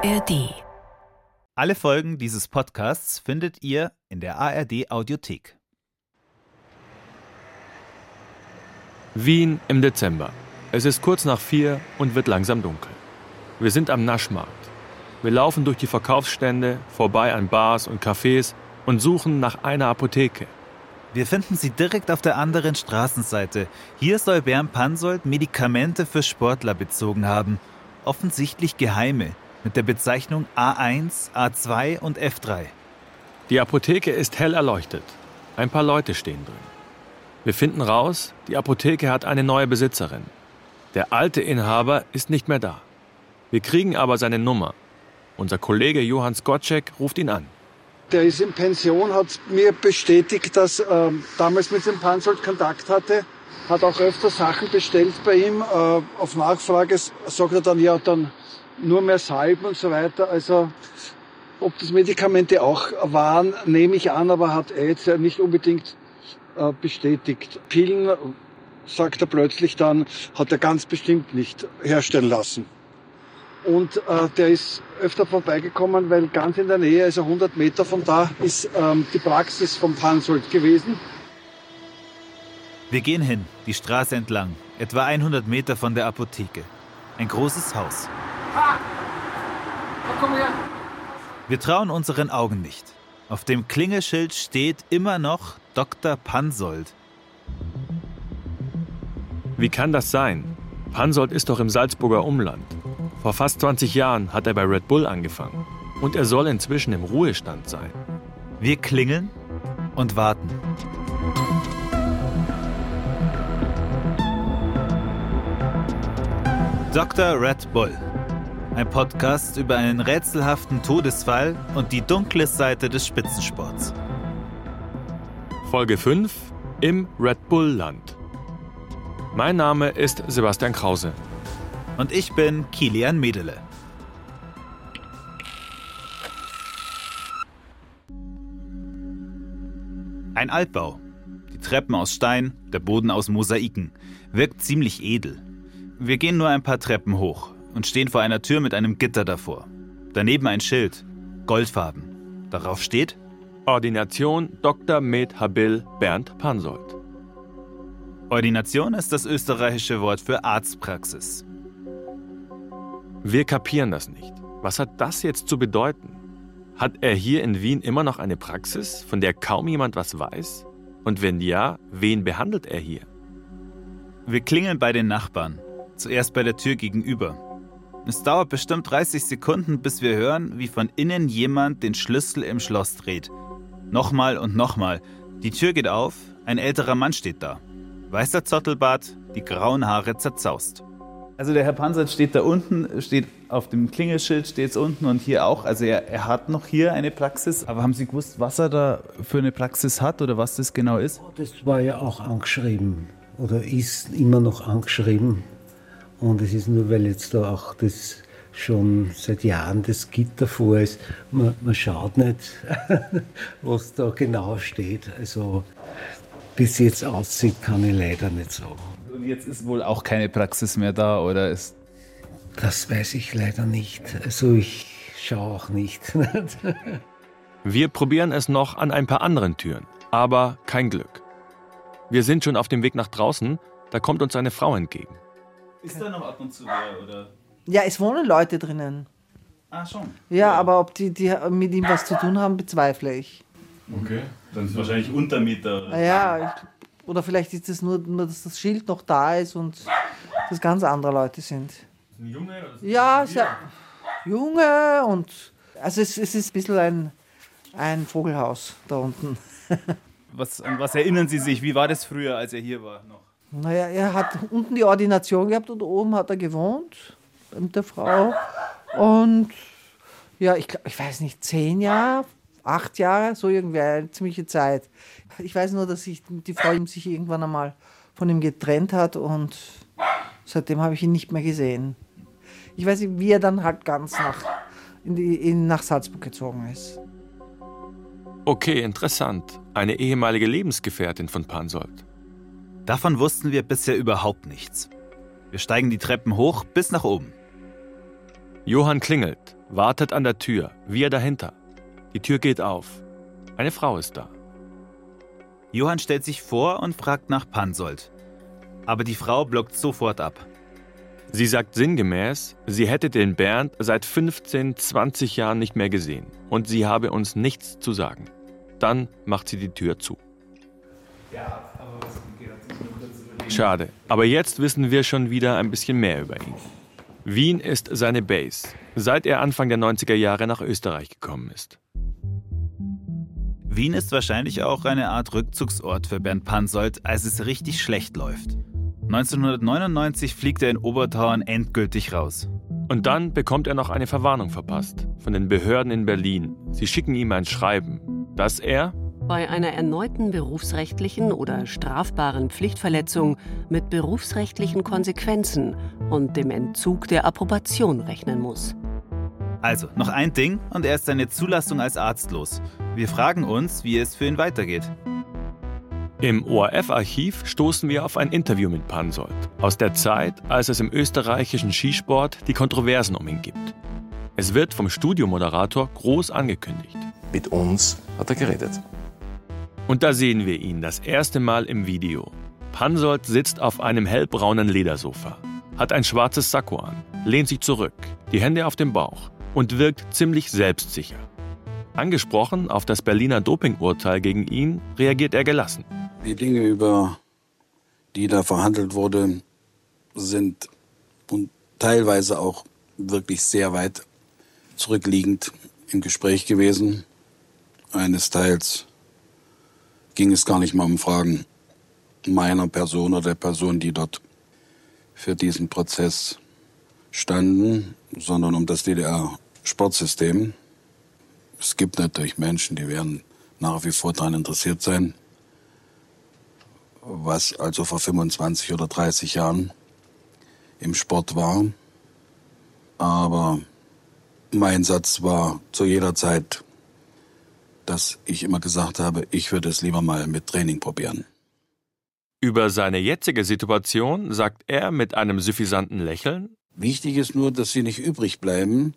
ARD. Alle Folgen dieses Podcasts findet ihr in der ARD Audiothek. Wien im Dezember. Es ist kurz nach vier und wird langsam dunkel. Wir sind am Naschmarkt. Wir laufen durch die Verkaufsstände, vorbei an Bars und Cafés und suchen nach einer Apotheke. Wir finden sie direkt auf der anderen Straßenseite. Hier soll Bernd Pansold Medikamente für Sportler bezogen haben. Offensichtlich geheime, mit der Bezeichnung A1, A2 und F3. Die Apotheke ist hell erleuchtet. Ein paar Leute stehen drin. Wir finden raus, die Apotheke hat eine neue Besitzerin. Der alte Inhaber ist nicht mehr da. Wir kriegen aber seine Nummer. Unser Kollege Johann Skocek ruft ihn an. Der ist in Pension, hat mir bestätigt, dass er ähm, damals mit dem Pansold Kontakt hatte, hat auch öfter Sachen bestellt bei ihm. Äh, auf Nachfrage sagt er dann, ja, dann nur mehr Salben und so weiter. Also ob das Medikamente auch waren, nehme ich an, aber hat er jetzt nicht unbedingt äh, bestätigt. Pillen, sagt er plötzlich dann, hat er ganz bestimmt nicht herstellen lassen. Und äh, der ist öfter vorbeigekommen, weil ganz in der Nähe, also 100 Meter von da, ist ähm, die Praxis vom Pansold gewesen. Wir gehen hin, die Straße entlang, etwa 100 Meter von der Apotheke. Ein großes Haus. Ah! Komm her! Wir trauen unseren Augen nicht. Auf dem Klingelschild steht immer noch Dr. Pansold. Wie kann das sein? Pansold ist doch im Salzburger Umland. Vor fast 20 Jahren hat er bei Red Bull angefangen. Und er soll inzwischen im Ruhestand sein. Wir klingeln und warten. Dr. Red Bull. Ein Podcast über einen rätselhaften Todesfall und die dunkle Seite des Spitzensports. Folge 5 im Red Bull Land. Mein Name ist Sebastian Krause. Und ich bin Kilian Medele. Ein Altbau. Die Treppen aus Stein, der Boden aus Mosaiken. Wirkt ziemlich edel. Wir gehen nur ein paar Treppen hoch und stehen vor einer Tür mit einem Gitter davor. Daneben ein Schild, goldfarben. Darauf steht Ordination Dr. Med Habil Bernd Pansold. Ordination ist das österreichische Wort für Arztpraxis. Wir kapieren das nicht. Was hat das jetzt zu bedeuten? Hat er hier in Wien immer noch eine Praxis, von der kaum jemand was weiß? Und wenn ja, wen behandelt er hier? Wir klingeln bei den Nachbarn. Zuerst bei der Tür gegenüber. Es dauert bestimmt 30 Sekunden, bis wir hören, wie von innen jemand den Schlüssel im Schloss dreht. Nochmal und nochmal. Die Tür geht auf, ein älterer Mann steht da. Weißer Zottelbart, die grauen Haare zerzaust. Also der Herr Panzer steht da unten, steht auf dem Klingelschild, steht es unten und hier auch. Also er, er, hat noch hier eine Praxis. Aber haben Sie gewusst, was er da für eine Praxis hat oder was das genau ist? Das war ja auch angeschrieben oder ist immer noch angeschrieben. Und es ist nur, weil jetzt da auch das schon seit Jahren das Gitter vor ist. Man, man schaut nicht, was da genau steht. Also es jetzt aussieht, kann ich leider nicht sagen. Und jetzt ist wohl auch keine Praxis mehr da, oder ist? Das weiß ich leider nicht. Also ich schaue auch nicht. Wir probieren es noch an ein paar anderen Türen, aber kein Glück. Wir sind schon auf dem Weg nach draußen, da kommt uns eine Frau entgegen. Ist da noch ab und zu wer, oder? Ja, es wohnen Leute drinnen. Ah, schon. Ja, ja. aber ob die, die mit ihm was zu tun haben, bezweifle ich. Okay, dann ist wahrscheinlich Untermieter. Oder? Ja, ich oder vielleicht ist es nur, nur, dass das Schild noch da ist und das ganz andere Leute sind. Ein Junge? Oder ja, sehr, Junge und also es, es ist ein bisschen ein, ein Vogelhaus da unten. was, an was erinnern Sie sich? Wie war das früher, als er hier war noch? Naja, er hat unten die Ordination gehabt und oben hat er gewohnt mit der Frau. Und ja, ich, ich weiß nicht, zehn Jahre, acht Jahre, so irgendwie eine ziemliche Zeit. Ich weiß nur, dass sich die Frau sich irgendwann einmal von ihm getrennt hat und seitdem habe ich ihn nicht mehr gesehen. Ich weiß nicht, wie er dann halt ganz nach, in die, in, nach Salzburg gezogen ist. Okay, interessant. Eine ehemalige Lebensgefährtin von Pansold. Davon wussten wir bisher überhaupt nichts. Wir steigen die Treppen hoch bis nach oben. Johann klingelt wartet an der Tür, wir dahinter. Die Tür geht auf. Eine Frau ist da. Johann stellt sich vor und fragt nach Pansold. Aber die Frau blockt sofort ab. Sie sagt sinngemäß, sie hätte den Bernd seit 15, 20 Jahren nicht mehr gesehen und sie habe uns nichts zu sagen. Dann macht sie die Tür zu. Schade, aber jetzt wissen wir schon wieder ein bisschen mehr über ihn. Wien ist seine Base, seit er Anfang der 90er Jahre nach Österreich gekommen ist. Wien ist wahrscheinlich auch eine Art Rückzugsort für Bernd Pansold, als es richtig schlecht läuft. 1999 fliegt er in Obertauern endgültig raus. Und dann bekommt er noch eine Verwarnung verpasst von den Behörden in Berlin. Sie schicken ihm ein Schreiben, dass er bei einer erneuten berufsrechtlichen oder strafbaren Pflichtverletzung mit berufsrechtlichen Konsequenzen und dem Entzug der Approbation rechnen muss. Also, noch ein Ding und er ist seine Zulassung als Arzt los. Wir fragen uns, wie es für ihn weitergeht. Im ORF-Archiv stoßen wir auf ein Interview mit Pansold aus der Zeit, als es im österreichischen Skisport die Kontroversen um ihn gibt. Es wird vom Studiomoderator groß angekündigt. Mit uns hat er geredet. Und da sehen wir ihn das erste Mal im Video. Pansold sitzt auf einem hellbraunen Ledersofa, hat ein schwarzes Sakko an, lehnt sich zurück, die Hände auf dem Bauch und wirkt ziemlich selbstsicher. Angesprochen auf das Berliner Dopingurteil gegen ihn, reagiert er gelassen. Die Dinge, über die da verhandelt wurde, sind und teilweise auch wirklich sehr weit zurückliegend im Gespräch gewesen. Eines Teils ging es gar nicht mal um Fragen meiner Person oder der Person, die dort für diesen Prozess standen, sondern um das DDR-Sportsystem. Es gibt natürlich Menschen, die werden nach wie vor daran interessiert sein, was also vor 25 oder 30 Jahren im Sport war. Aber mein Satz war zu jeder Zeit dass ich immer gesagt habe, ich würde es lieber mal mit Training probieren. Über seine jetzige Situation sagt er mit einem suffisanten Lächeln, Wichtig ist nur, dass sie nicht übrig bleiben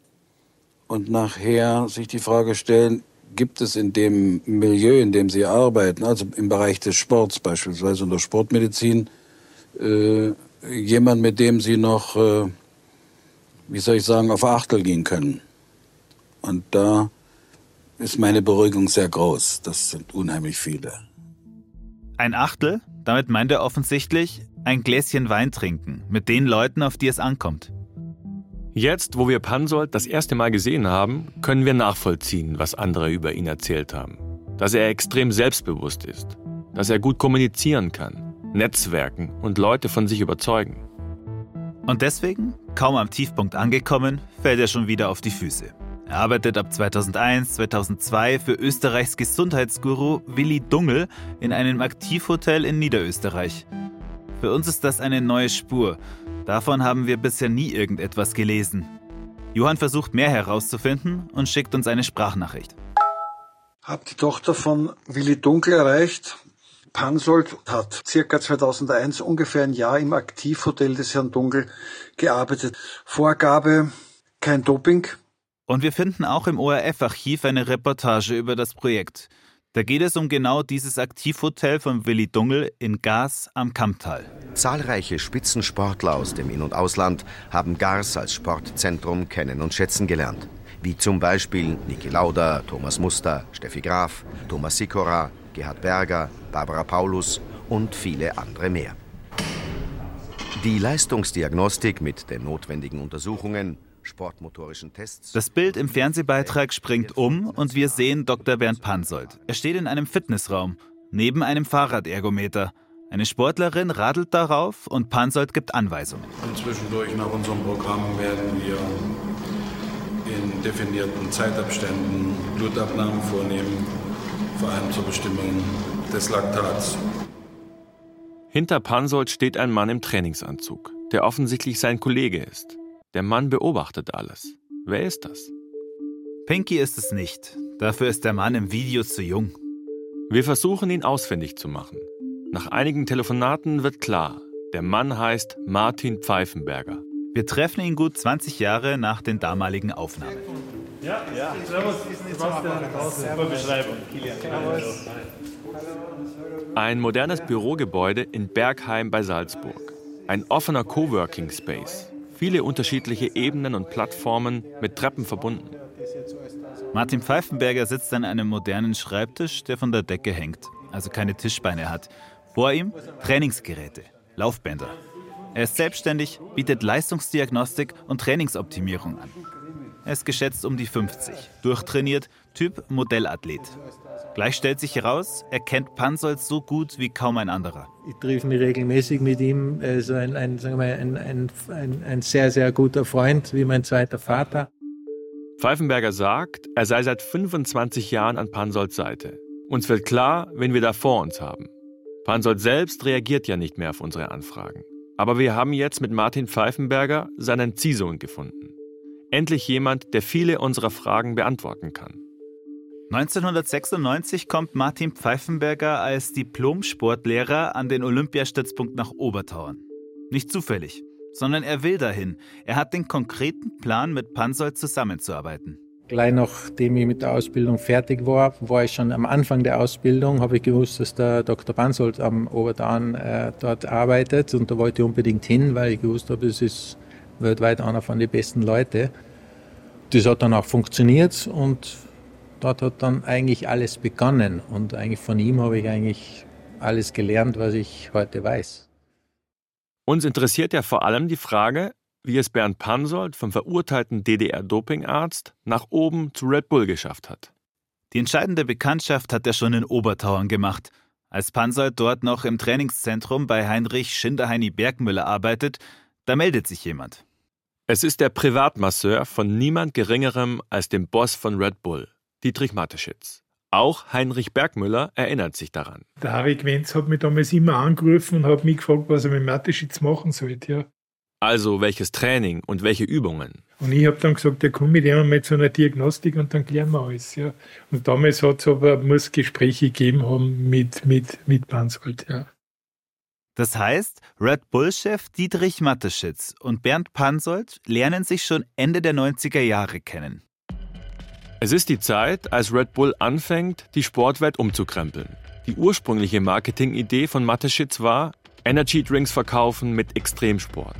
und nachher sich die Frage stellen, gibt es in dem Milieu, in dem sie arbeiten, also im Bereich des Sports beispielsweise und der Sportmedizin, äh, jemand, mit dem sie noch, äh, wie soll ich sagen, auf Achtel gehen können. Und da ist meine Beruhigung sehr groß. Das sind unheimlich viele. Ein Achtel? Damit meint er offensichtlich ein Gläschen Wein trinken mit den Leuten, auf die es ankommt. Jetzt, wo wir Pansold das erste Mal gesehen haben, können wir nachvollziehen, was andere über ihn erzählt haben. Dass er extrem selbstbewusst ist, dass er gut kommunizieren kann, netzwerken und Leute von sich überzeugen. Und deswegen, kaum am Tiefpunkt angekommen, fällt er schon wieder auf die Füße. Er arbeitet ab 2001, 2002 für Österreichs Gesundheitsguru Willi Dungel in einem Aktivhotel in Niederösterreich. Für uns ist das eine neue Spur. Davon haben wir bisher nie irgendetwas gelesen. Johann versucht mehr herauszufinden und schickt uns eine Sprachnachricht. Hab die Tochter von Willi Dunkel erreicht. Pansold hat circa 2001 ungefähr ein Jahr im Aktivhotel des Herrn Dunkel gearbeitet. Vorgabe, kein Doping, und wir finden auch im ORF-Archiv eine Reportage über das Projekt. Da geht es um genau dieses Aktivhotel von Willi Dungel in Gars am Kamptal. Zahlreiche Spitzensportler aus dem In- und Ausland haben Gars als Sportzentrum kennen und schätzen gelernt. Wie zum Beispiel Niki Lauda, Thomas Muster, Steffi Graf, Thomas Sikora, Gerhard Berger, Barbara Paulus und viele andere mehr. Die Leistungsdiagnostik mit den notwendigen Untersuchungen sportmotorischen Tests. Das Bild im Fernsehbeitrag springt um und wir sehen Dr. Bernd Pansold. Er steht in einem Fitnessraum, neben einem Fahrradergometer. Eine Sportlerin radelt darauf und Pansold gibt Anweisungen. Und zwischendurch nach unserem Programm werden wir in definierten Zeitabständen Blutabnahmen vornehmen, vor allem zur Bestimmung des Laktats. Hinter Pansold steht ein Mann im Trainingsanzug, der offensichtlich sein Kollege ist. Der Mann beobachtet alles. Wer ist das? Pinky ist es nicht. Dafür ist der Mann im Video zu jung. Wir versuchen ihn ausfindig zu machen. Nach einigen Telefonaten wird klar, der Mann heißt Martin Pfeifenberger. Wir treffen ihn gut 20 Jahre nach den damaligen Aufnahmen. Ja, ja. Servus, Super Beschreibung. Ein modernes Bürogebäude in Bergheim bei Salzburg. Ein offener Coworking Space. Viele unterschiedliche Ebenen und Plattformen mit Treppen verbunden. Martin Pfeifenberger sitzt an einem modernen Schreibtisch, der von der Decke hängt, also keine Tischbeine hat. Vor ihm Trainingsgeräte, Laufbänder. Er ist selbstständig, bietet Leistungsdiagnostik und Trainingsoptimierung an. Er ist geschätzt um die 50, durchtrainiert, Typ Modellathlet. Gleich stellt sich heraus, er kennt Pansold so gut wie kaum ein anderer. Ich treffe mich regelmäßig mit ihm. Er ist ein, ein, sagen wir, ein, ein, ein, ein sehr, sehr guter Freund, wie mein zweiter Vater. Pfeifenberger sagt, er sei seit 25 Jahren an Pansolds Seite. Uns wird klar, wen wir da vor uns haben. Pansold selbst reagiert ja nicht mehr auf unsere Anfragen. Aber wir haben jetzt mit Martin Pfeifenberger seinen Ziehsohn gefunden. Endlich jemand, der viele unserer Fragen beantworten kann. 1996 kommt Martin Pfeifenberger als Diplom-Sportlehrer an den Olympiastützpunkt nach Obertauern. Nicht zufällig, sondern er will dahin. Er hat den konkreten Plan, mit Pansold zusammenzuarbeiten. Gleich nachdem ich mit der Ausbildung fertig war, war ich schon am Anfang der Ausbildung, habe ich gewusst, dass der Dr. Pansold am Obertauern äh, dort arbeitet und da wollte ich unbedingt hin, weil ich gewusst habe, es ist weltweit einer von den besten Leuten. Das hat dann auch funktioniert und dort hat dann eigentlich alles begonnen und eigentlich von ihm habe ich eigentlich alles gelernt, was ich heute weiß. Uns interessiert ja vor allem die Frage, wie es Bernd Pansold vom verurteilten DDR-Dopingarzt nach oben zu Red Bull geschafft hat. Die entscheidende Bekanntschaft hat er schon in Obertauern gemacht. Als Pansold dort noch im Trainingszentrum bei Heinrich Schinderheini Bergmüller arbeitet, da meldet sich jemand. Es ist der Privatmasseur von niemand Geringerem als dem Boss von Red Bull, Dietrich Mateschitz. Auch Heinrich Bergmüller erinnert sich daran. Der Harry Gwenz hat mich damals immer angerufen und hat mich gefragt, was er mit Mateschitz machen sollte. Ja. Also welches Training und welche Übungen? Und ich habe dann gesagt, ja komm mit ihm mal zu einer Diagnostik und dann klären wir alles. Ja. Und damals hat es aber, muss Gespräche gegeben haben mit, mit, mit Bansold. Ja. Das heißt, Red Bull-Chef Dietrich Mateschitz und Bernd Pansold lernen sich schon Ende der 90er Jahre kennen. Es ist die Zeit, als Red Bull anfängt, die Sportwelt umzukrempeln. Die ursprüngliche Marketingidee von Mateschitz war, Energy Drinks verkaufen mit Extremsport.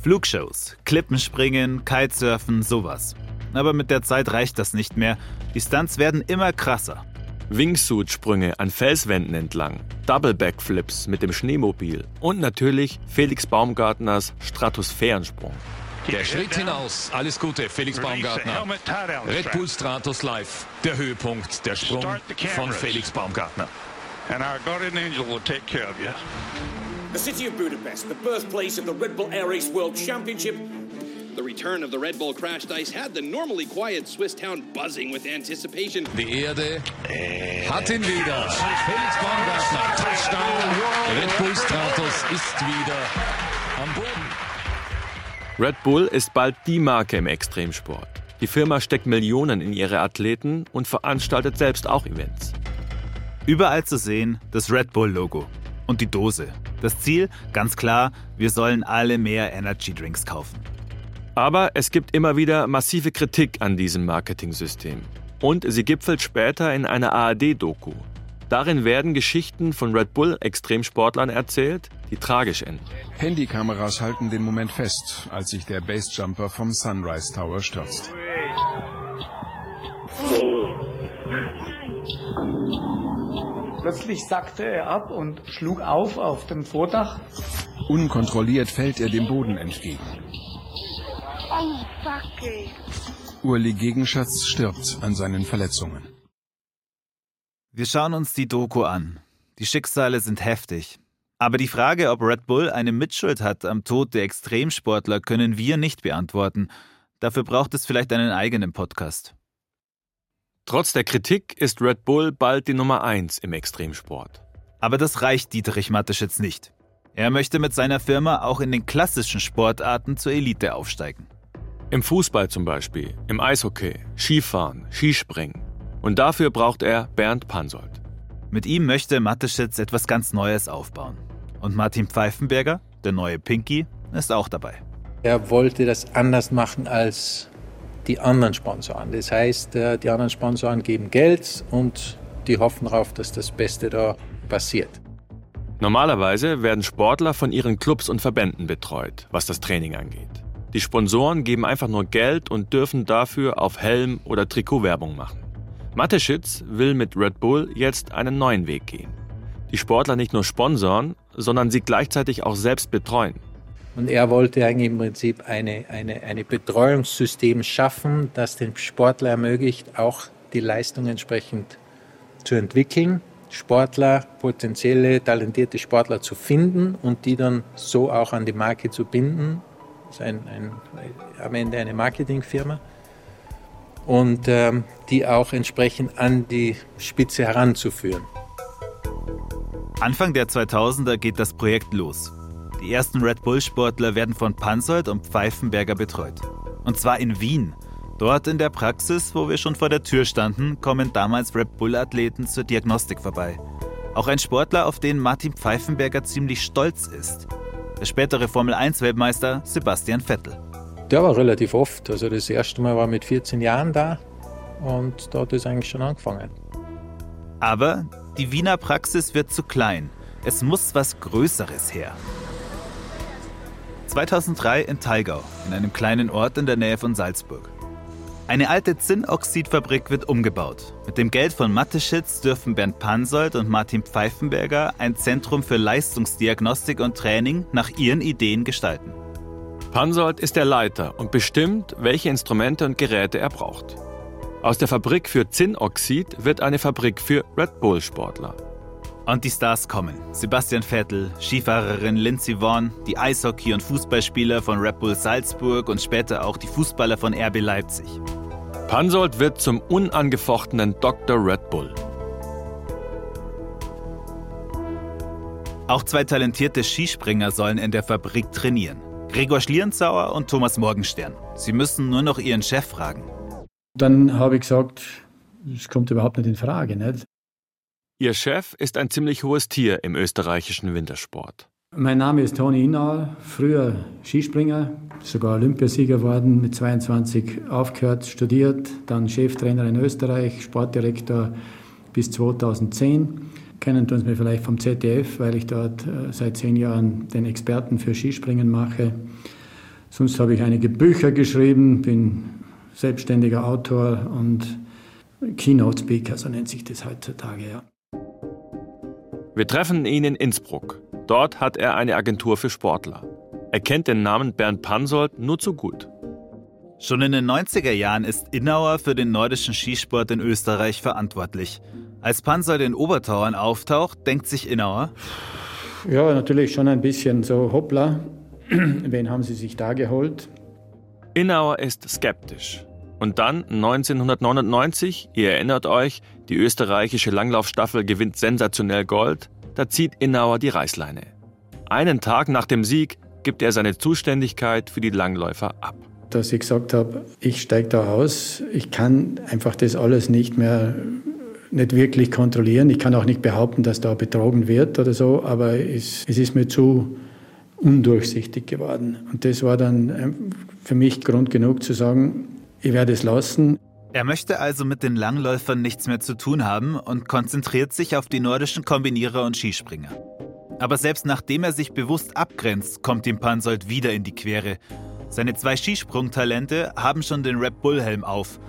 Flugshows, Klippenspringen, Kitesurfen, sowas. Aber mit der Zeit reicht das nicht mehr. Die Stunts werden immer krasser. Wingsuit-Sprünge an Felswänden entlang, Double Backflips mit dem Schneemobil und natürlich Felix Baumgartners Stratosphärensprung. Der Schritt hinaus. Alles Gute, Felix Baumgartner. Red Bull Stratos Live. Der Höhepunkt, der Sprung von Felix Baumgartner. And our guardian angel will take care of you. The city of Budapest, the birthplace of the Red Bull Air Race World Championship. The return of the Red Bull crash dice had the normally quiet Swiss town buzzing with anticipation. Die Erde hat ihn wieder. Felix Baumgartner, Touchdown. Red Bull Stratos ist wieder am Boden. Red Bull ist bald die Marke im Extremsport. Die Firma steckt Millionen in ihre Athleten und veranstaltet selbst auch Events. Überall zu sehen das Red Bull-Logo und die Dose. Das Ziel, ganz klar, wir sollen alle mehr Energy Drinks kaufen. Aber es gibt immer wieder massive Kritik an diesem Marketing-System. Und sie gipfelt später in einer ARD-Doku. Darin werden Geschichten von Red Bull-Extremsportlern erzählt, die tragisch enden. Handykameras halten den Moment fest, als sich der Basejumper vom Sunrise Tower stürzt. Plötzlich sackte er ab und schlug auf auf dem Vordach. Unkontrolliert fällt er dem Boden entgegen. Urli Gegenschatz stirbt an seinen Verletzungen. Wir schauen uns die Doku an. Die Schicksale sind heftig. Aber die Frage, ob Red Bull eine Mitschuld hat am Tod der Extremsportler, können wir nicht beantworten. Dafür braucht es vielleicht einen eigenen Podcast. Trotz der Kritik ist Red Bull bald die Nummer 1 im Extremsport. Aber das reicht Dietrich Mateschitz nicht. Er möchte mit seiner Firma auch in den klassischen Sportarten zur Elite aufsteigen. Im Fußball zum Beispiel, im Eishockey, Skifahren, Skispringen. Und dafür braucht er Bernd Pansold. Mit ihm möchte Mateschitz etwas ganz Neues aufbauen. Und Martin Pfeifenberger, der neue Pinky, ist auch dabei. Er wollte das anders machen als die anderen Sponsoren. Das heißt, äh, die anderen Sponsoren geben Geld und die hoffen darauf, dass das Beste da passiert. Normalerweise werden Sportler von ihren Clubs und Verbänden betreut, was das Training angeht. Die Sponsoren geben einfach nur Geld und dürfen dafür auf Helm oder Trikot Werbung machen. Mateschitz will mit Red Bull jetzt einen neuen Weg gehen. Die Sportler nicht nur sponsoren, sondern sie gleichzeitig auch selbst betreuen. Und er wollte eigentlich im Prinzip eine, eine, eine Betreuungssystem schaffen, das dem Sportler ermöglicht, auch die Leistung entsprechend zu entwickeln, Sportler, potenzielle, talentierte Sportler zu finden und die dann so auch an die Marke zu binden. Das ist ein, ein, am Ende eine Marketingfirma. Und ähm, die auch entsprechend an die Spitze heranzuführen. Anfang der 2000er geht das Projekt los. Die ersten Red Bull-Sportler werden von Pansold und Pfeifenberger betreut. Und zwar in Wien. Dort in der Praxis, wo wir schon vor der Tür standen, kommen damals Red Bull-Athleten zur Diagnostik vorbei. Auch ein Sportler, auf den Martin Pfeifenberger ziemlich stolz ist. Der spätere Formel-1-Weltmeister Sebastian Vettel. Der war relativ oft. Also das erste Mal war mit 14 Jahren da und da hat es eigentlich schon angefangen. Aber die Wiener Praxis wird zu klein. Es muss was Größeres her. 2003 in Thalgau, in einem kleinen Ort in der Nähe von Salzburg. Eine alte Zinnoxidfabrik wird umgebaut. Mit dem Geld von Matteschitz dürfen Bernd Pansold und Martin Pfeifenberger ein Zentrum für Leistungsdiagnostik und Training nach ihren Ideen gestalten. Pansold ist der Leiter und bestimmt, welche Instrumente und Geräte er braucht. Aus der Fabrik für Zinnoxid wird eine Fabrik für Red Bull-Sportler. Und die Stars kommen. Sebastian Vettel, Skifahrerin Lindsey Vonn, die Eishockey- und Fußballspieler von Red Bull Salzburg und später auch die Fußballer von RB Leipzig. Pansold wird zum unangefochtenen Dr. Red Bull. Auch zwei talentierte Skispringer sollen in der Fabrik trainieren. Gregor Schlierenzauer und Thomas Morgenstern. Sie müssen nur noch ihren Chef fragen. Dann habe ich gesagt, es kommt überhaupt nicht in Frage. Nicht? Ihr Chef ist ein ziemlich hohes Tier im österreichischen Wintersport. Mein Name ist Toni Inauer, früher Skispringer, sogar Olympiasieger geworden, mit 22 aufgehört, studiert, dann Cheftrainer in Österreich, Sportdirektor bis 2010. Kennen uns mir vielleicht vom ZDF, weil ich dort äh, seit zehn Jahren den Experten für Skispringen mache. Sonst habe ich einige Bücher geschrieben, bin selbstständiger Autor und Keynote Speaker, so nennt sich das heutzutage, ja. Wir treffen ihn in Innsbruck. Dort hat er eine Agentur für Sportler. Er kennt den Namen Bernd Pansold nur zu gut. Schon in den 90er Jahren ist Innauer für den nordischen Skisport in Österreich verantwortlich. Als Pansold in Obertauern auftaucht, denkt sich Innauer. Ja, natürlich schon ein bisschen so, hoppla, wen haben Sie sich da geholt? Innauer ist skeptisch. Und dann 1999, ihr erinnert euch, die österreichische Langlaufstaffel gewinnt sensationell Gold, da zieht Innauer die Reißleine. Einen Tag nach dem Sieg gibt er seine Zuständigkeit für die Langläufer ab. Dass ich gesagt habe, ich steige da aus, ich kann einfach das alles nicht mehr nicht wirklich kontrollieren. Ich kann auch nicht behaupten, dass da betrogen wird oder so, aber es, es ist mir zu undurchsichtig geworden. Und das war dann ähm, für mich Grund genug zu sagen, ich werde es lassen. Er möchte also mit den Langläufern nichts mehr zu tun haben und konzentriert sich auf die nordischen Kombinierer und Skispringer. Aber selbst nachdem er sich bewusst abgrenzt, kommt ihm Pansold wieder in die Quere. Seine zwei Skisprungtalente haben schon den Red Bull Helm auf.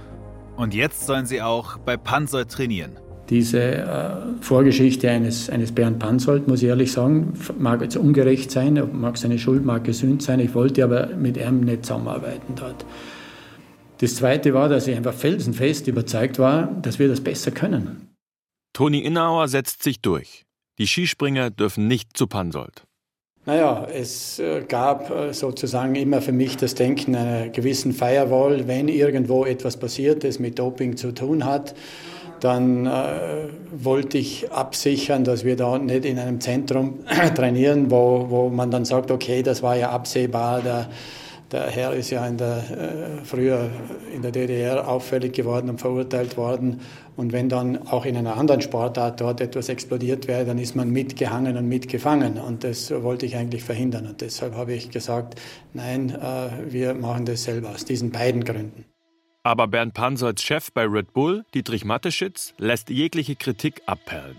Und jetzt sollen sie auch bei Pansold trainieren. Diese äh, Vorgeschichte eines, eines Bernd Pansold, muss ich ehrlich sagen, mag jetzt ungerecht sein, mag seine Schuld, mag gesünd sein. Ich wollte aber mit ihm nicht zusammenarbeiten dort. Das Zweite war, dass ich einfach felsenfest überzeugt war, dass wir das besser können. Toni Innauer setzt sich durch. Die Skispringer dürfen nicht zu Pansold. Naja, es äh, gab äh, sozusagen immer für mich das Denken einer gewissen Firewall. Wenn irgendwo etwas passiert, das mit Doping zu tun hat, dann äh, wollte ich absichern, dass wir da nicht in einem Zentrum trainieren, wo, wo man dann sagt, okay, das war ja absehbar, der, Der Herr ist ja in der, äh, früher in der DDR auffällig geworden und verurteilt worden. Und wenn dann auch in einer anderen Sportart dort etwas explodiert wäre, dann ist man mitgehangen und mitgefangen. Und das wollte ich eigentlich verhindern. Und deshalb habe ich gesagt, nein, äh, wir machen das selber aus diesen beiden Gründen. Aber Bernd Pansolds Chef bei Red Bull, Dietrich Mateschitz, lässt jegliche Kritik abperlen.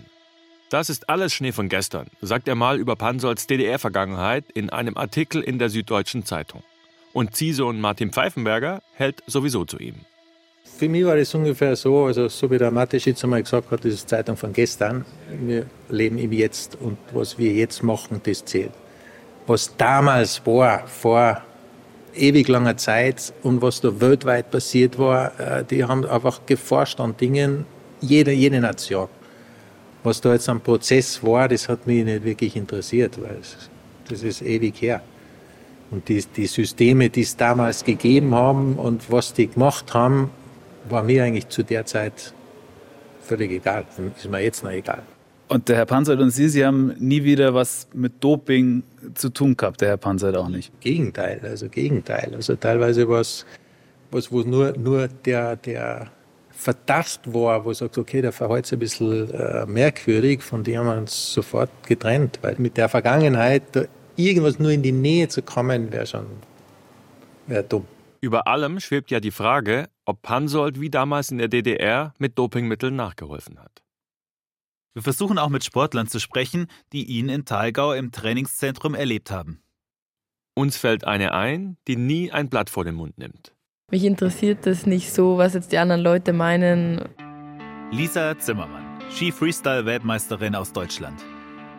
Das ist alles Schnee von gestern, sagt er mal über Pansolds DDR-Vergangenheit in einem Artikel in der Süddeutschen Zeitung. Und Ziehsohn Martin Pfeifenberger hält sowieso zu ihm. Für mich war es ungefähr so, also so wie der Mateschitz einmal gesagt hat, das ist Zeitung von gestern. Wir leben im Jetzt und was wir jetzt machen, das zählt. Was damals war, vor ewig langer Zeit und was da weltweit passiert war, äh, die haben einfach geforscht an Dingen, jede, jede Nation. Was da jetzt am Prozess war, das hat mich nicht wirklich interessiert, weil das ist ewig her. Und die, die Systeme, die es damals gegeben haben und was die gemacht haben, war mir eigentlich zu der Zeit völlig egal. Ist mir jetzt noch egal. Und der Herr Pansold und Sie, Sie haben nie wieder was mit Doping zu tun gehabt, der Herr Pansold auch nicht. Gegenteil, also Gegenteil. Also teilweise war es was, wo nur, nur der, der Verdacht war, wo sagt, okay, der verhält sich ein bisschen äh, merkwürdig, von dem haben wir uns sofort getrennt, weil mit der Vergangenheit irgendwas nur in die Nähe zu kommen, wäre schon wär dumm. Über allem schwebt ja die Frage, ob Pansold wie damals in der DDR mit Dopingmitteln nachgeholfen hat. Wir versuchen auch mit Sportlern zu sprechen, die ihn in Thalgau im Trainingszentrum erlebt haben. Uns fällt eine ein, die nie ein Blatt vor den Mund nimmt. Mich interessiert das nicht so, was jetzt die anderen Leute meinen. Lisa Zimmermann, Ski-Freestyle-Weltmeisterin aus Deutschland.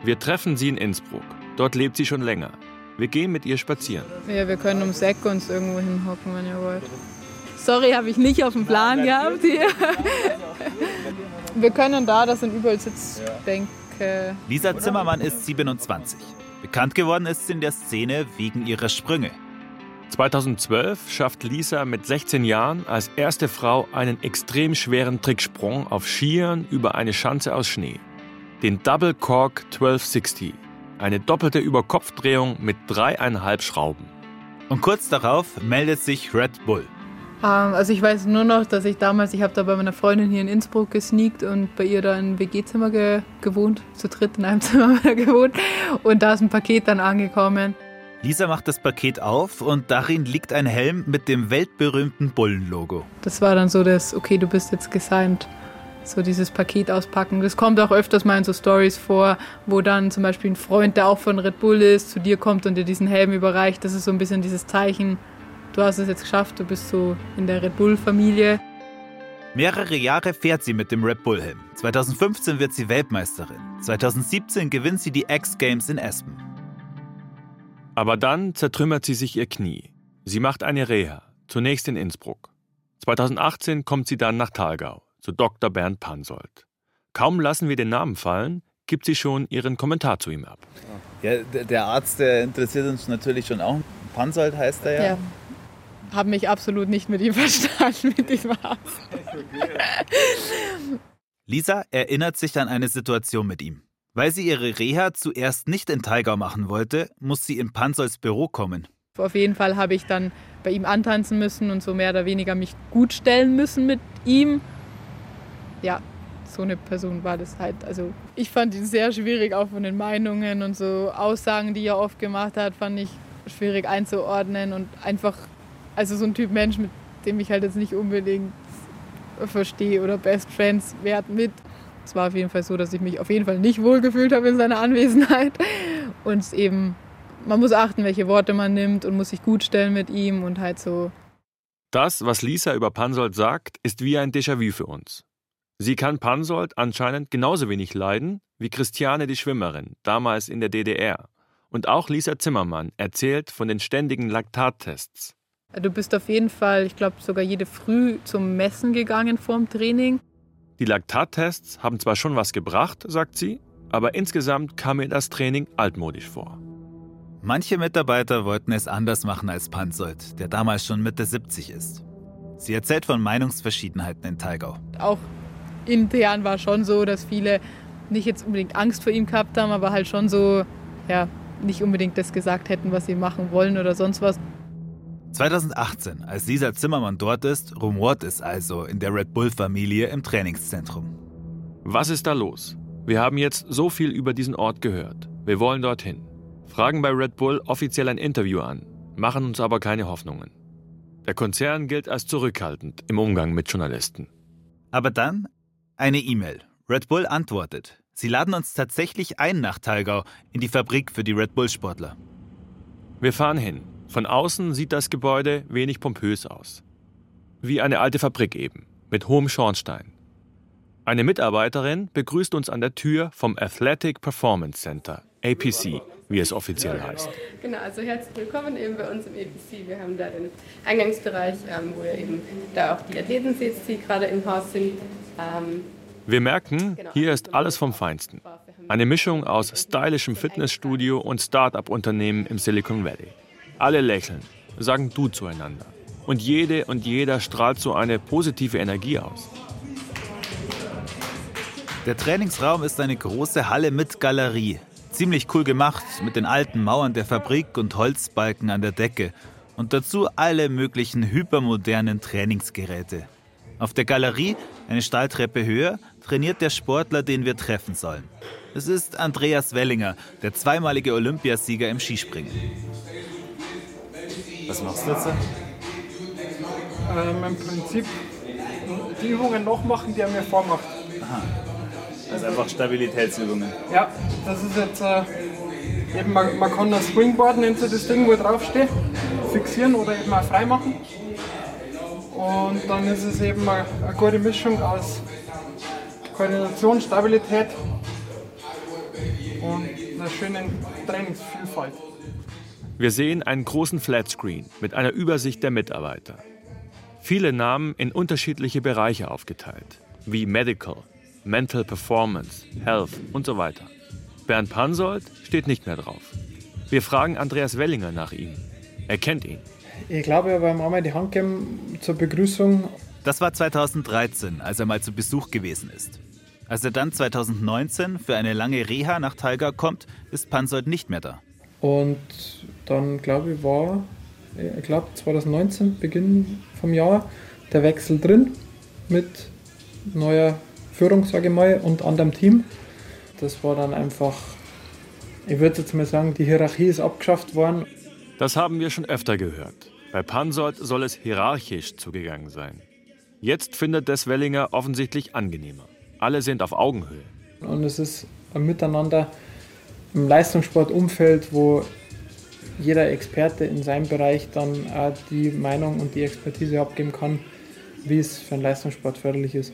Wir treffen sie in Innsbruck. Dort lebt sie schon länger. Wir gehen mit ihr spazieren. Ja, wir können ums Eck uns irgendwo hinhocken, wenn ihr wollt. Sorry, habe ich nicht auf dem Plan gehabt hier. Wir können da, das sind überall Sitzbänke. Lisa Zimmermann ist 27. Bekannt geworden ist sie in der Szene wegen ihrer Sprünge. 2012 schafft Lisa mit 16 Jahren als erste Frau einen extrem schweren Tricksprung auf Skiern über eine Schanze aus Schnee. Den Double Cork 1260 eine doppelte Überkopfdrehung mit dreieinhalb Schrauben. Und kurz darauf meldet sich Red Bull. Ähm, also ich weiß nur noch, dass ich damals, ich habe da bei meiner Freundin hier in Innsbruck gesneakt und bei ihr da im WG-Zimmer ge gewohnt, zu dritt in einem Zimmer gewohnt und da ist ein Paket dann angekommen. Lisa macht das Paket auf und darin liegt ein Helm mit dem weltberühmten Bullen-Logo. Das war dann so das, okay, du bist jetzt gesigned so dieses Paket auspacken. Das kommt auch öfters mal in so Stories vor, wo dann zum Beispiel ein Freund, der auch von Red Bull ist, zu dir kommt und dir diesen Helm überreicht. Das ist so ein bisschen dieses Zeichen, du hast es jetzt geschafft, du bist so in der Red Bull-Familie. Mehrere Jahre fährt sie mit dem Red Bull-Helm. 2015 wird sie Weltmeisterin. 2017 gewinnt sie die X-Games in Aspen. Aber dann zertrümmert sie sich ihr Knie. Sie macht eine Reha, zunächst in Innsbruck. 2018 kommt sie dann nach Thalgau zu Dr. Bernd Pansold. Kaum lassen wir den Namen fallen, gibt sie schon ihren Kommentar zu ihm ab. Ja, der Arzt, der interessiert uns natürlich schon auch. Pansold heißt er ja. ja. Habe mich absolut nicht mit ihm verstanden, mit diesem Arzt. Lisa erinnert sich an eine Situation mit ihm. Weil sie ihre Reha zuerst nicht in Taigau machen wollte, muss sie in Pansolds Büro kommen. Auf jeden Fall habe ich dann bei ihm antanzen müssen und so mehr oder weniger mich gut stellen müssen mit ihm ja, so eine Person war das halt. Also ich fand ihn sehr schwierig, auch von den Meinungen und so Aussagen, die er oft gemacht hat, fand ich schwierig einzuordnen und einfach, also so ein Typ Mensch, mit dem ich halt jetzt nicht unbedingt verstehe oder Best Friends wert mit. Es war auf jeden Fall so, dass ich mich auf jeden Fall nicht wohlgefühlt habe in seiner Anwesenheit und eben man muss achten, welche Worte man nimmt und muss sich gut stellen mit ihm und halt so. Das, was Lisa über Pansold sagt, ist wie ein Déjà-vu für uns. Sie kann Pansold anscheinend genauso wenig leiden wie Christiane die Schwimmerin, damals in der DDR. Und auch Lisa Zimmermann erzählt von den ständigen Laktattests. Du bist auf jeden Fall, ich glaube, sogar jede Früh zum Messen gegangen vorm Training. Die Laktattests haben zwar schon was gebracht, sagt sie, aber insgesamt kam mir das Training altmodisch vor. Manche Mitarbeiter wollten es anders machen als Pansold, der damals schon Mitte 70 ist. Sie erzählt von Meinungsverschiedenheiten in Taigau. Auch intern war schon so, dass viele nicht jetzt unbedingt Angst vor ihm gehabt haben, aber halt schon so, ja, nicht unbedingt das gesagt hätten, was sie machen wollen oder sonst was. 2018, als Lisa Zimmermann dort ist, rumort es also in der Red Bull-Familie im Trainingszentrum. Was ist da los? Wir haben jetzt so viel über diesen Ort gehört. Wir wollen dorthin. Fragen bei Red Bull offiziell ein Interview an, machen uns aber keine Hoffnungen. Der Konzern gilt als zurückhaltend im Umgang mit Journalisten. Aber dann eine E-Mail. Red Bull antwortet. Sie laden uns tatsächlich ein nach Talgau in die Fabrik für die Red Bull-Sportler. Wir fahren hin. Von außen sieht das Gebäude wenig pompös aus. Wie eine alte Fabrik eben, mit hohem Schornstein. Eine Mitarbeiterin begrüßt uns an der Tür vom Athletic Performance Center, APC, wie es offiziell heißt. Genau, also herzlich willkommen eben bei uns im APC. Wir haben da den Eingangsbereich, ähm, wo ihr eben da auch die Athleten seht, die gerade im Haus sind. Ähm, wir merken, hier ist alles vom Feinsten. Eine Mischung aus stylischem Fitnessstudio und Start-up-Unternehmen im Silicon Valley. Alle lächeln, sagen Du zueinander. Und jede und jeder strahlt so eine positive Energie aus. Der Trainingsraum ist eine große Halle mit Galerie. Ziemlich cool gemacht, mit den alten Mauern der Fabrik und Holzbalken an der Decke. Und dazu alle möglichen hypermodernen Trainingsgeräte. Auf der Galerie, eine Stahltreppe höher, trainiert der Sportler, den wir treffen sollen. Es ist Andreas Wellinger, der zweimalige Olympiasieger im Skispringen. Was machst du jetzt? Ähm, Im Prinzip die Übungen noch machen, die er mir vormacht. Aha. Also einfach Stabilitätsübungen. Ja, das ist jetzt äh, eben, man, man, kann das Springboard, nennt sich das Ding, wo ich draufstehe, fixieren oder eben auch frei machen. Und dann ist es eben eine, eine gute Mischung aus Koordination, Stabilität und einer schönen Trainingsvielfalt. Wir sehen einen großen Flatscreen mit einer Übersicht der Mitarbeiter. Viele Namen in unterschiedliche Bereiche aufgeteilt, wie Medical, Mental Performance, Health und so weiter. Bernd Pansold steht nicht mehr drauf. Wir fragen Andreas Wellinger nach ihm. Er kennt ihn. Ich glaube, er war einmal die Hand geben zur Begrüßung. Das war 2013, als er mal zu Besuch gewesen ist. Als er dann 2019 für eine lange Reha nach Talga kommt, ist Pansold nicht mehr da. Und dann, glaube ich, war, ich glaube 2019, Beginn vom Jahr, der Wechsel drin mit neuer Führung, sage ich mal, und anderem Team. Das war dann einfach, ich würde jetzt mal sagen, die Hierarchie ist abgeschafft worden. Das haben wir schon öfter gehört. Bei Pansold soll es hierarchisch zugegangen sein. Jetzt findet das Wellinger offensichtlich angenehmer. Alle sind auf Augenhöhe. Und es ist ein Miteinander im Leistungssportumfeld, wo jeder Experte in seinem Bereich dann auch die Meinung und die Expertise abgeben kann, wie es für einen Leistungssport förderlich ist.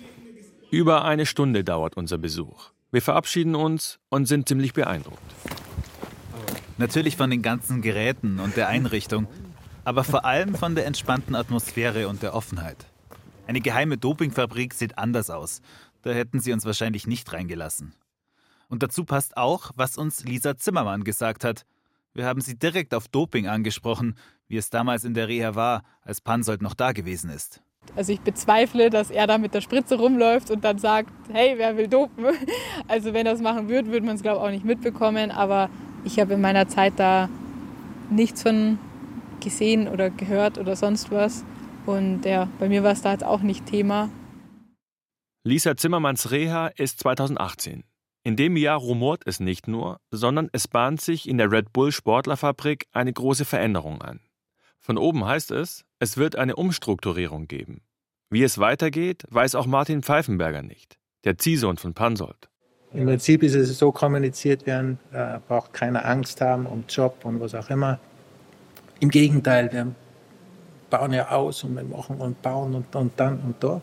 Über eine Stunde dauert unser Besuch. Wir verabschieden uns und sind ziemlich beeindruckt. Natürlich von den ganzen Geräten und der Einrichtung, aber vor allem von der entspannten Atmosphäre und der Offenheit. Eine geheime Dopingfabrik sieht anders aus. Da hätten sie uns wahrscheinlich nicht reingelassen. Und dazu passt auch, was uns Lisa Zimmermann gesagt hat. Wir haben sie direkt auf Doping angesprochen, wie es damals in der Reha war, als Pansold noch da gewesen ist. Also ich bezweifle, dass er da mit der Spritze rumläuft und dann sagt, hey, wer will dopen? Also wenn er das machen würde, würde man es glaube ich auch nicht mitbekommen. Aber ich habe in meiner Zeit da nichts von gesehen oder gehört oder sonst was. Und ja, bei mir war es da jetzt auch nicht Thema. Lisa Zimmermanns Reha ist 2018. In dem Jahr rumort es nicht nur, sondern es bahnt sich in der Red Bull Sportlerfabrik eine große Veränderung an. Von oben heißt es, es wird eine Umstrukturierung geben. Wie es weitergeht, weiß auch Martin Pfeifenberger nicht, der Ziehsohn von Pansold. Im Prinzip ist es so kommuniziert werden, äh, braucht keiner Angst haben um Job und was auch immer. Im Gegenteil, wir bauen ja aus und wir machen und bauen und, und dann und da.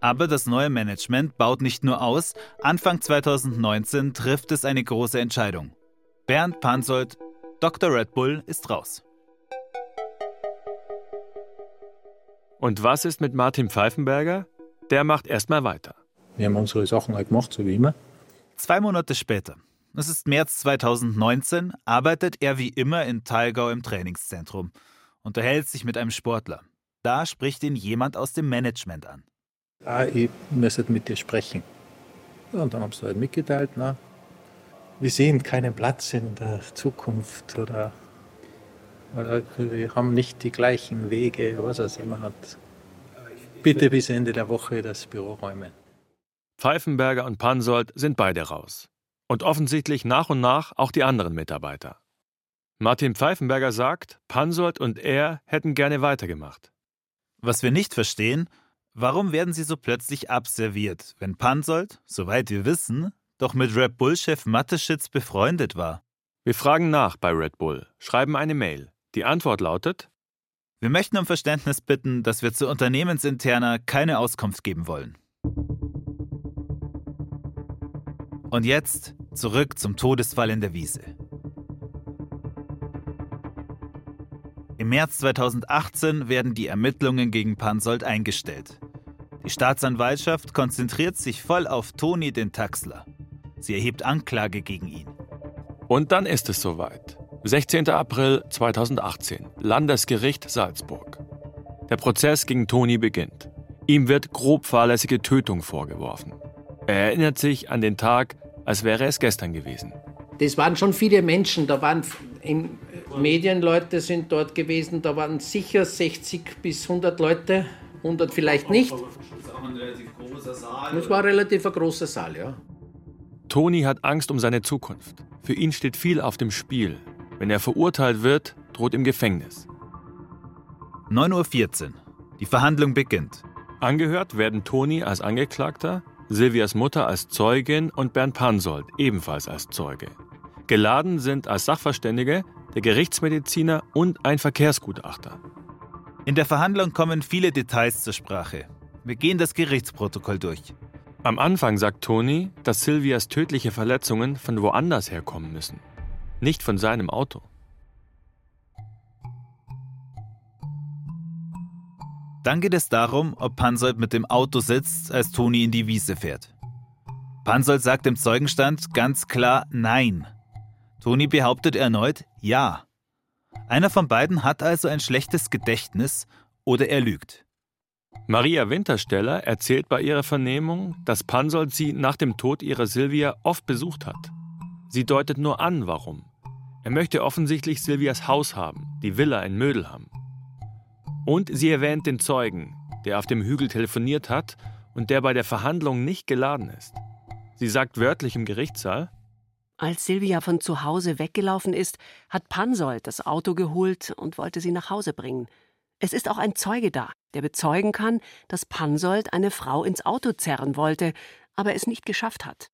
Aber das neue Management baut nicht nur aus, Anfang 2019 trifft es eine große Entscheidung. Bernd Pansold, Dr. Red Bull, ist raus. Und was ist mit Martin Pfeifenberger? Der macht erstmal weiter. Wir haben unsere Sachen halt gemacht, so wie immer. Zwei Monate später, es ist März 2019, arbeitet er wie immer in Thalgau im Trainingszentrum, unterhält sich mit einem Sportler. Da spricht ihn jemand aus dem Management an ah, ich müsste mit dir sprechen. Und dann haben sie halt mitgeteilt, na, wir sehen keinen Platz in der Zukunft oder Oder wir haben nicht die gleichen Wege, was er immer hat. Bitte bis Ende der Woche das Büro räumen. Pfeifenberger und Pansold sind beide raus. Und offensichtlich nach und nach auch die anderen Mitarbeiter. Martin Pfeifenberger sagt, Pansold und er hätten gerne weitergemacht. Was wir nicht verstehen, warum werden sie so plötzlich abserviert, wenn Pansold, soweit wir wissen, doch mit Red Bull-Chef Matteschitz befreundet war? Wir fragen nach bei Red Bull, schreiben eine Mail. Die Antwort lautet: Wir möchten um Verständnis bitten, dass wir zu unternehmensinterner keine Auskunft geben wollen. Und jetzt zurück zum Todesfall in der Wiese. Im März 2018 werden die Ermittlungen gegen Pansold eingestellt. Die Staatsanwaltschaft konzentriert sich voll auf Toni den Taxler. Sie erhebt Anklage gegen ihn. Und dann ist es soweit. 16. April 2018, Landesgericht Salzburg. Der Prozess gegen Toni beginnt. Ihm wird grob fahrlässige Tötung vorgeworfen. Er erinnert sich an den Tag, als wäre es gestern gewesen. Das waren schon viele Menschen, da waren Medienleute sind dort gewesen, da waren sicher 60 bis 100 Leute, 100 vielleicht nicht. Das ist auch ein relativ Das war ein relativ großer Saal, ja. Toni hat Angst um seine Zukunft. Für ihn steht viel auf dem Spiel. Wenn er verurteilt wird, droht ihm Gefängnis. 9.14 Uhr. Die Verhandlung beginnt. Angehört werden Toni als Angeklagter, Silvias Mutter als Zeugin und Bernd Pansold ebenfalls als Zeuge. Geladen sind als Sachverständige der Gerichtsmediziner und ein Verkehrsgutachter. In der Verhandlung kommen viele Details zur Sprache. Wir gehen das Gerichtsprotokoll durch. Am Anfang sagt Toni, dass Silvias tödliche Verletzungen von woanders herkommen müssen, nicht von seinem Auto. Dann geht es darum, ob Pansold mit dem Auto sitzt, als Toni in die Wiese fährt. Pansold sagt im Zeugenstand ganz klar Nein. Toni behauptet erneut Ja. Einer von beiden hat also ein schlechtes Gedächtnis oder er lügt. Maria Wintersteller erzählt bei ihrer Vernehmung, dass Pansold sie nach dem Tod ihrer Silvia oft besucht hat. Sie deutet nur an, warum. Er möchte offensichtlich Silvias Haus haben, die Villa in Mödelham. Und sie erwähnt den Zeugen, der auf dem Hügel telefoniert hat und der bei der Verhandlung nicht geladen ist. Sie sagt wörtlich im Gerichtssaal, als Silvia von zu Hause weggelaufen ist, hat Pansold das Auto geholt und wollte sie nach Hause bringen. Es ist auch ein Zeuge da, der bezeugen kann, dass Pansold eine Frau ins Auto zerren wollte, aber es nicht geschafft hat.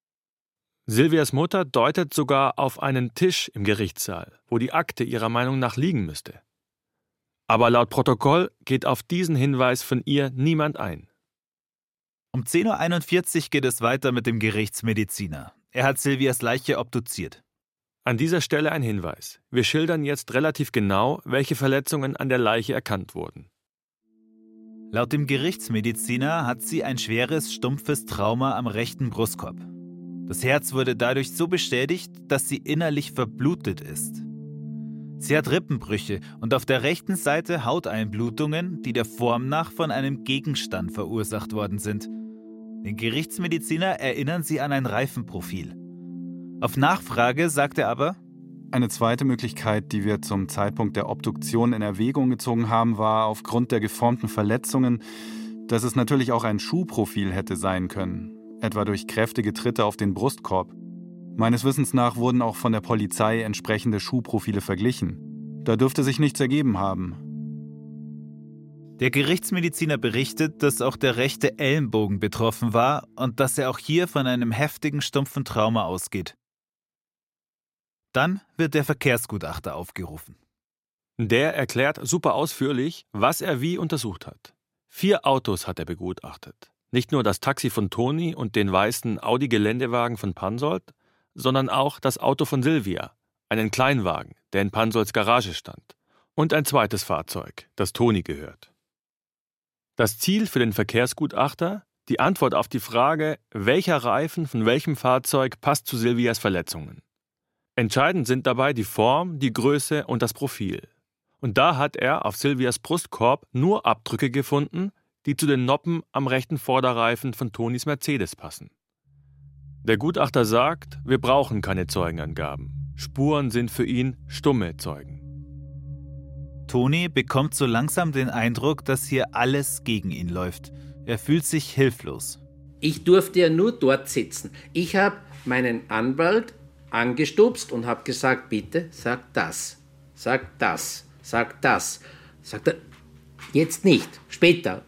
Silvias Mutter deutet sogar auf einen Tisch im Gerichtssaal, wo die Akte ihrer Meinung nach liegen müsste. Aber laut Protokoll geht auf diesen Hinweis von ihr niemand ein. Um 10.41 Uhr geht es weiter mit dem Gerichtsmediziner. Er hat Silvias Leiche obduziert. An dieser Stelle ein Hinweis. Wir schildern jetzt relativ genau, welche Verletzungen an der Leiche erkannt wurden. Laut dem Gerichtsmediziner hat sie ein schweres, stumpfes Trauma am rechten Brustkorb. Das Herz wurde dadurch so beschädigt, dass sie innerlich verblutet ist. Sie hat Rippenbrüche und auf der rechten Seite Hauteinblutungen, die der Form nach von einem Gegenstand verursacht worden sind. Den Gerichtsmediziner erinnern sie an ein Reifenprofil. Auf Nachfrage sagt er aber, eine zweite Möglichkeit, die wir zum Zeitpunkt der Obduktion in Erwägung gezogen haben, war aufgrund der geformten Verletzungen, dass es natürlich auch ein Schuhprofil hätte sein können, etwa durch kräftige Tritte auf den Brustkorb. Meines Wissens nach wurden auch von der Polizei entsprechende Schuhprofile verglichen. Da dürfte sich nichts ergeben haben. Der Gerichtsmediziner berichtet, dass auch der rechte Ellenbogen betroffen war und dass er auch hier von einem heftigen, stumpfen Trauma ausgeht. Dann wird der Verkehrsgutachter aufgerufen. Der erklärt super ausführlich, was er wie untersucht hat. Vier Autos hat er begutachtet. Nicht nur das Taxi von Toni und den weißen Audi-Geländewagen von Pansold, sondern auch das Auto von Silvia, einen Kleinwagen, der in Pansolds Garage stand, und ein zweites Fahrzeug, das Toni gehört. Das Ziel für den Verkehrsgutachter? Die Antwort auf die Frage, welcher Reifen von welchem Fahrzeug passt zu Silvias Verletzungen. Entscheidend sind dabei die Form, die Größe und das Profil. Und da hat er auf Silvias Brustkorb nur Abdrücke gefunden, die zu den Noppen am rechten Vorderreifen von Tonis Mercedes passen. Der Gutachter sagt, wir brauchen keine Zeugenangaben. Spuren sind für ihn stumme Zeugen. Toni bekommt so langsam den Eindruck, dass hier alles gegen ihn läuft. Er fühlt sich hilflos. Ich durfte ja nur dort sitzen. Ich habe meinen Anwalt angestupst und habe gesagt, bitte sag das, sag das, sag das. Sagt er, jetzt nicht, später.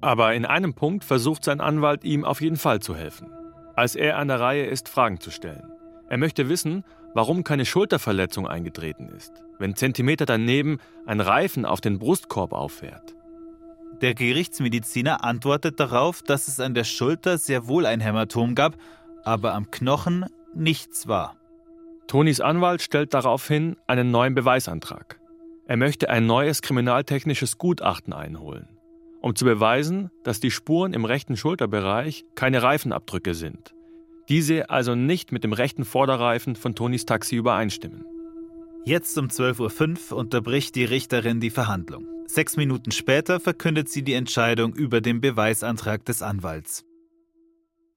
Aber in einem Punkt versucht sein Anwalt ihm auf jeden Fall zu helfen. Als er an der Reihe ist, Fragen zu stellen. Er möchte wissen, warum keine Schulterverletzung eingetreten ist, wenn Zentimeter daneben ein Reifen auf den Brustkorb auffährt. Der Gerichtsmediziner antwortet darauf, dass es an der Schulter sehr wohl ein Hämatom gab, aber am Knochen nichts war. Tonis Anwalt stellt daraufhin einen neuen Beweisantrag. Er möchte ein neues kriminaltechnisches Gutachten einholen, um zu beweisen, dass die Spuren im rechten Schulterbereich keine Reifenabdrücke sind. Diese also nicht mit dem rechten Vorderreifen von Tonis Taxi übereinstimmen. Jetzt um 12.05 Uhr unterbricht die Richterin die Verhandlung. Sechs Minuten später verkündet sie die Entscheidung über den Beweisantrag des Anwalts.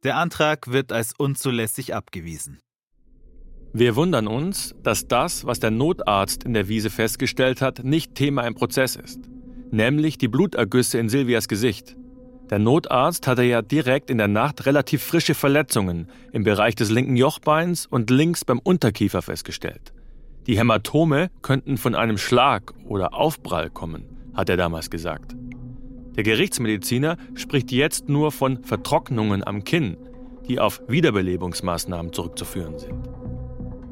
Der Antrag wird als unzulässig abgewiesen. Wir wundern uns, dass das, was der Notarzt in der Wiese festgestellt hat, nicht Thema im Prozess ist, nämlich die Blutergüsse in Silvias Gesicht. Der Notarzt hatte ja direkt in der Nacht relativ frische Verletzungen im Bereich des linken Jochbeins und links beim Unterkiefer festgestellt. Die Hämatome könnten von einem Schlag oder Aufprall kommen, hat er damals gesagt. Der Gerichtsmediziner spricht jetzt nur von Vertrocknungen am Kinn, die auf Wiederbelebungsmaßnahmen zurückzuführen sind.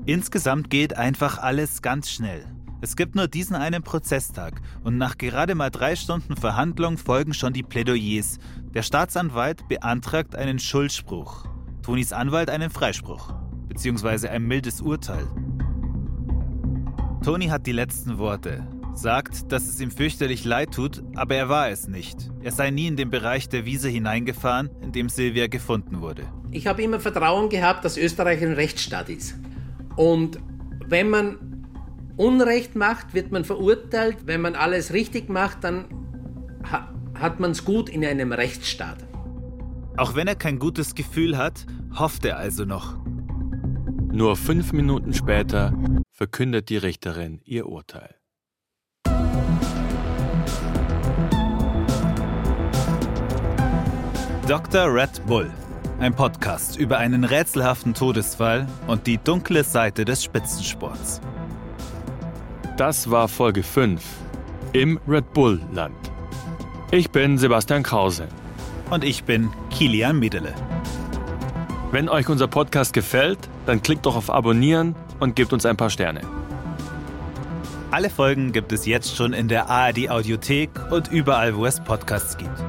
Insgesamt geht einfach alles ganz schnell. Es gibt nur diesen einen Prozesstag und nach gerade mal drei Stunden Verhandlung folgen schon die Plädoyers. Der Staatsanwalt beantragt einen Schuldspruch, Tonis Anwalt einen Freispruch, beziehungsweise ein mildes Urteil. Toni hat die letzten Worte, sagt, dass es ihm fürchterlich leid tut, aber er war es nicht. Er sei nie in den Bereich der Wiese hineingefahren, in dem Silvia gefunden wurde. Ich habe immer Vertrauen gehabt, dass Österreich ein Rechtsstaat ist. Und wenn man Unrecht macht, wird man verurteilt. Wenn man alles richtig macht, dann ha hat man es gut in einem Rechtsstaat. Auch wenn er kein gutes Gefühl hat, hofft er also noch. Nur fünf Minuten später verkündet die Richterin ihr Urteil. Dr. Red Bull, ein Podcast über einen rätselhaften Todesfall und die dunkle Seite des Spitzensports. Das war Folge 5 im Red Bull Land. Ich bin Sebastian Krause. Und ich bin Kilian Miedele. Wenn euch unser Podcast gefällt, dann klickt doch auf Abonnieren und gebt uns ein paar Sterne. Alle Folgen gibt es jetzt schon in der ARD Audiothek und überall, wo es Podcasts gibt.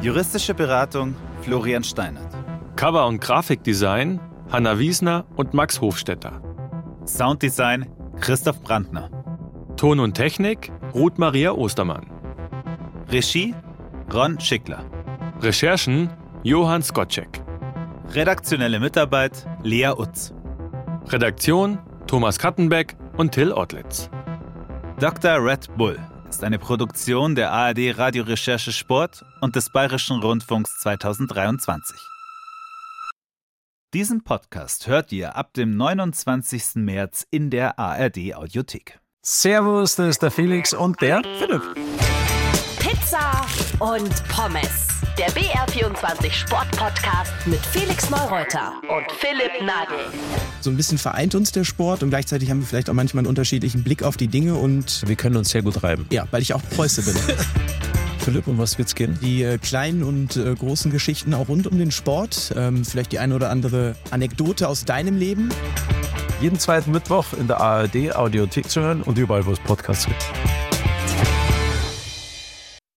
Juristische Beratung Florian Steinert. Cover- und Grafikdesign Hanna Wiesner und Max Hofstetter. Sounddesign Christoph Brandner. Ton und Technik Ruth Maria Ostermann. Regie Ron Schickler. Recherchen Johann Skocek. Redaktionelle Mitarbeit Lea Utz. Redaktion Thomas Kattenbeck und Till Ottlitz. Dr. Red Bull ist eine Produktion der ARD Radiorecherche Sport und des Bayerischen Rundfunks 2023. Diesen Podcast hört ihr ab dem 29. März in der ARD Audiothek. Servus, das ist der Felix und der Philipp. Pizza und Pommes. Der BR24 Sport-Podcast mit Felix Neureuter und Philipp Nagel. So ein bisschen vereint uns der Sport und gleichzeitig haben wir vielleicht auch manchmal einen unterschiedlichen Blick auf die Dinge und. Wir können uns sehr gut reiben. Ja, weil ich auch Preuße bin. Philipp, um was wird's gehen? Die äh, kleinen und äh, großen Geschichten auch rund um den Sport. Ähm, vielleicht die eine oder andere Anekdote aus deinem Leben. Jeden zweiten Mittwoch in der ARD Audiothek zu hören und überall, wo es Podcasts gibt.